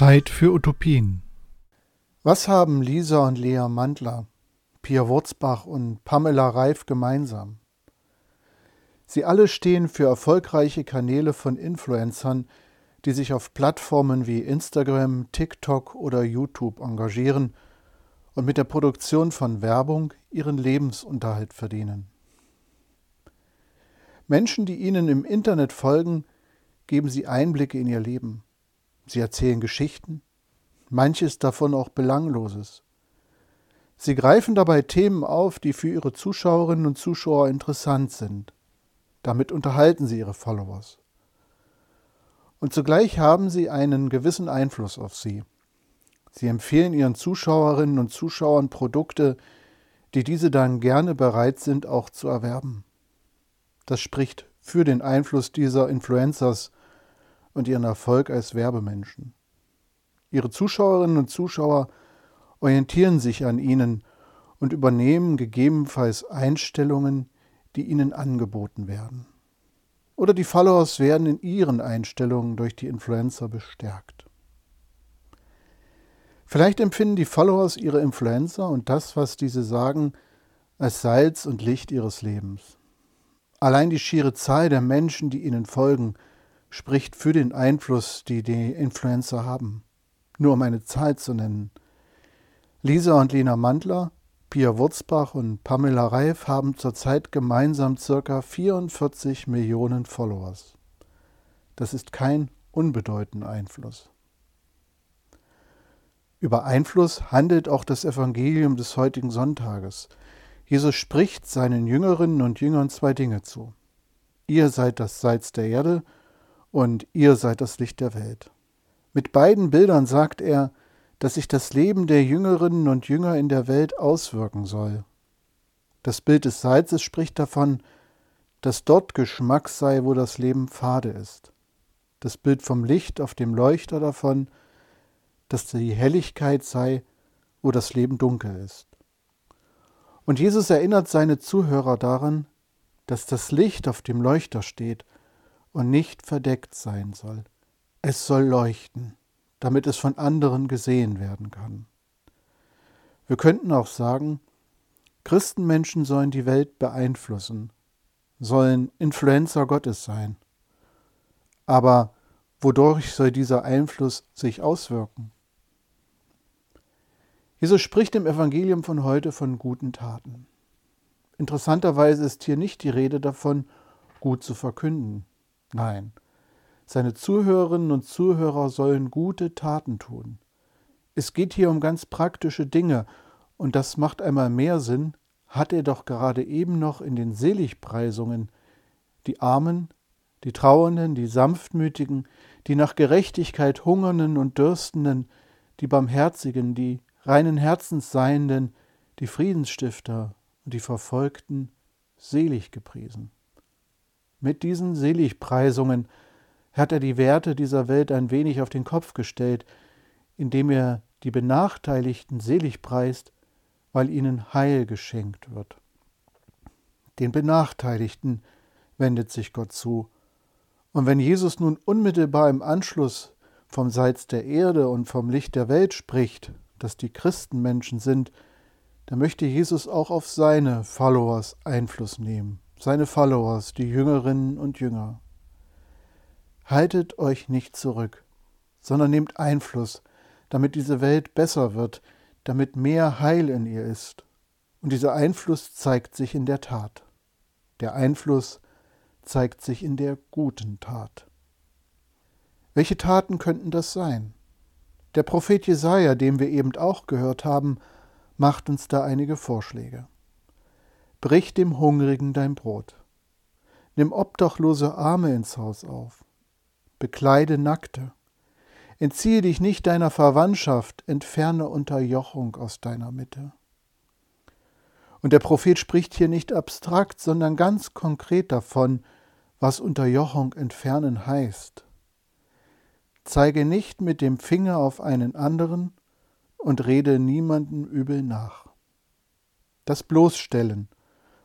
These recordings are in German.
Zeit für Utopien. Was haben Lisa und Lea Mandler, Pia Wurzbach und Pamela Reif gemeinsam? Sie alle stehen für erfolgreiche Kanäle von Influencern, die sich auf Plattformen wie Instagram, TikTok oder YouTube engagieren und mit der Produktion von Werbung ihren Lebensunterhalt verdienen. Menschen, die ihnen im Internet folgen, geben sie Einblicke in ihr Leben. Sie erzählen Geschichten, manches davon auch Belangloses. Sie greifen dabei Themen auf, die für ihre Zuschauerinnen und Zuschauer interessant sind. Damit unterhalten sie ihre Followers. Und zugleich haben sie einen gewissen Einfluss auf sie. Sie empfehlen ihren Zuschauerinnen und Zuschauern Produkte, die diese dann gerne bereit sind, auch zu erwerben. Das spricht für den Einfluss dieser Influencers und ihren Erfolg als Werbemenschen. Ihre Zuschauerinnen und Zuschauer orientieren sich an ihnen und übernehmen gegebenenfalls Einstellungen, die ihnen angeboten werden. Oder die Followers werden in ihren Einstellungen durch die Influencer bestärkt. Vielleicht empfinden die Followers ihre Influencer und das, was diese sagen, als Salz und Licht ihres Lebens. Allein die schiere Zahl der Menschen, die ihnen folgen, spricht für den Einfluss, die die Influencer haben. Nur um eine Zahl zu nennen. Lisa und Lena Mandler, Pia Wurzbach und Pamela Reif haben zurzeit gemeinsam ca. 44 Millionen Followers. Das ist kein unbedeutender Einfluss. Über Einfluss handelt auch das Evangelium des heutigen Sonntages. Jesus spricht seinen Jüngerinnen und Jüngern zwei Dinge zu. Ihr seid das Salz der Erde und ihr seid das Licht der Welt. Mit beiden Bildern sagt er, dass sich das Leben der Jüngerinnen und Jünger in der Welt auswirken soll. Das Bild des Salzes spricht davon, dass dort Geschmack sei, wo das Leben fade ist. Das Bild vom Licht auf dem Leuchter davon, dass die Helligkeit sei, wo das Leben dunkel ist. Und Jesus erinnert seine Zuhörer daran, dass das Licht auf dem Leuchter steht und nicht verdeckt sein soll. Es soll leuchten, damit es von anderen gesehen werden kann. Wir könnten auch sagen, Christenmenschen sollen die Welt beeinflussen, sollen Influencer Gottes sein. Aber wodurch soll dieser Einfluss sich auswirken? Jesus spricht im Evangelium von heute von guten Taten. Interessanterweise ist hier nicht die Rede davon, gut zu verkünden. Nein, seine Zuhörerinnen und Zuhörer sollen gute Taten tun. Es geht hier um ganz praktische Dinge, und das macht einmal mehr Sinn, hat er doch gerade eben noch in den Seligpreisungen die Armen, die Trauernden, die Sanftmütigen, die nach Gerechtigkeit Hungernden und Dürstenden, die Barmherzigen, die reinen Herzens Seienden, die Friedensstifter und die Verfolgten selig gepriesen. Mit diesen Seligpreisungen hat er die Werte dieser Welt ein wenig auf den Kopf gestellt, indem er die Benachteiligten selig preist, weil ihnen Heil geschenkt wird. Den Benachteiligten wendet sich Gott zu. Und wenn Jesus nun unmittelbar im Anschluss vom Salz der Erde und vom Licht der Welt spricht, dass die Christenmenschen sind, dann möchte Jesus auch auf seine Followers Einfluss nehmen seine Followers, die Jüngerinnen und Jünger. Haltet euch nicht zurück, sondern nehmt Einfluss, damit diese Welt besser wird, damit mehr Heil in ihr ist. Und dieser Einfluss zeigt sich in der Tat. Der Einfluss zeigt sich in der guten Tat. Welche Taten könnten das sein? Der Prophet Jesaja, den wir eben auch gehört haben, macht uns da einige Vorschläge. Brich dem Hungrigen dein Brot. Nimm obdachlose Arme ins Haus auf. Bekleide Nackte. Entziehe dich nicht deiner Verwandtschaft, entferne Unterjochung aus deiner Mitte. Und der Prophet spricht hier nicht abstrakt, sondern ganz konkret davon, was Unterjochung entfernen heißt. Zeige nicht mit dem Finger auf einen anderen und rede niemandem übel nach. Das Bloßstellen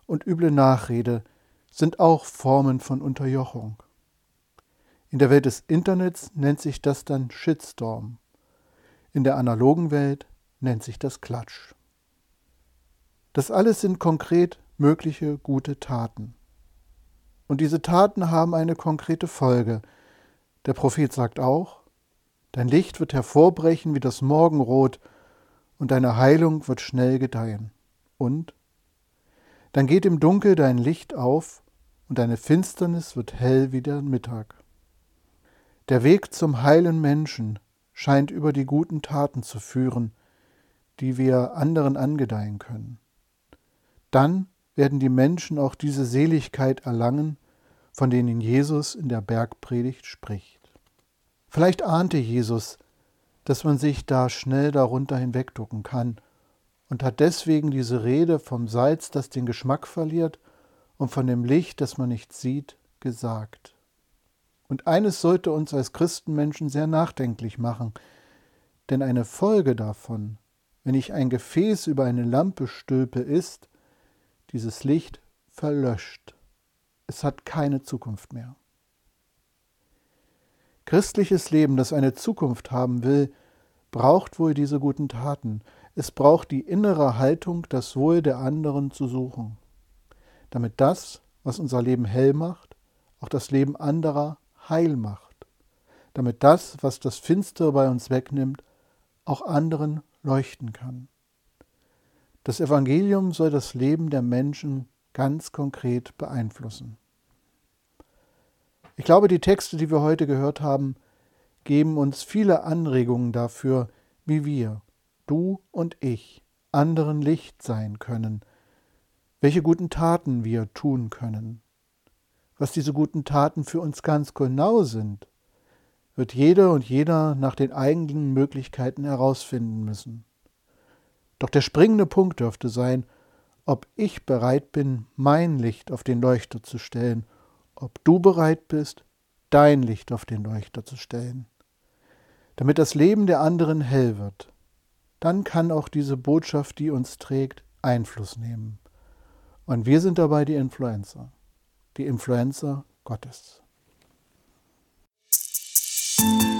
und üble Nachrede sind auch Formen von Unterjochung. In der Welt des Internets nennt sich das dann Shitstorm In der analogen Welt nennt sich das Klatsch. Das alles sind konkret mögliche gute Taten. Und diese Taten haben eine konkrete Folge. Der Prophet sagt auch, dein Licht wird hervorbrechen wie das Morgenrot und deine Heilung wird schnell gedeihen. Und dann geht im Dunkel dein Licht auf und deine Finsternis wird hell wie der Mittag. Der Weg zum heilen Menschen scheint über die guten Taten zu führen, die wir anderen angedeihen können. Dann werden die Menschen auch diese Seligkeit erlangen, von denen Jesus in der Bergpredigt spricht. Vielleicht ahnte Jesus, dass man sich da schnell darunter hinwegducken kann und hat deswegen diese Rede vom Salz, das den Geschmack verliert, und von dem Licht, das man nicht sieht, gesagt. Und eines sollte uns als Christenmenschen sehr nachdenklich machen, denn eine Folge davon, wenn ich ein Gefäß über eine Lampe stülpe, ist, dieses Licht verlöscht. Es hat keine Zukunft mehr. Christliches Leben, das eine Zukunft haben will, braucht wohl diese guten Taten. Es braucht die innere Haltung, das Wohl der anderen zu suchen, damit das, was unser Leben hell macht, auch das Leben anderer heil macht, damit das, was das Finstere bei uns wegnimmt, auch anderen leuchten kann. Das Evangelium soll das Leben der Menschen ganz konkret beeinflussen. Ich glaube, die Texte, die wir heute gehört haben, geben uns viele Anregungen dafür, wie wir, du und ich, anderen Licht sein können, welche guten Taten wir tun können. Was diese guten Taten für uns ganz genau sind, wird jeder und jeder nach den eigenen Möglichkeiten herausfinden müssen. Doch der springende Punkt dürfte sein, ob ich bereit bin, mein Licht auf den Leuchter zu stellen, ob du bereit bist, dein Licht auf den Leuchter zu stellen, damit das Leben der anderen hell wird. Dann kann auch diese Botschaft, die uns trägt, Einfluss nehmen. Und wir sind dabei die Influencer, die Influencer Gottes. Musik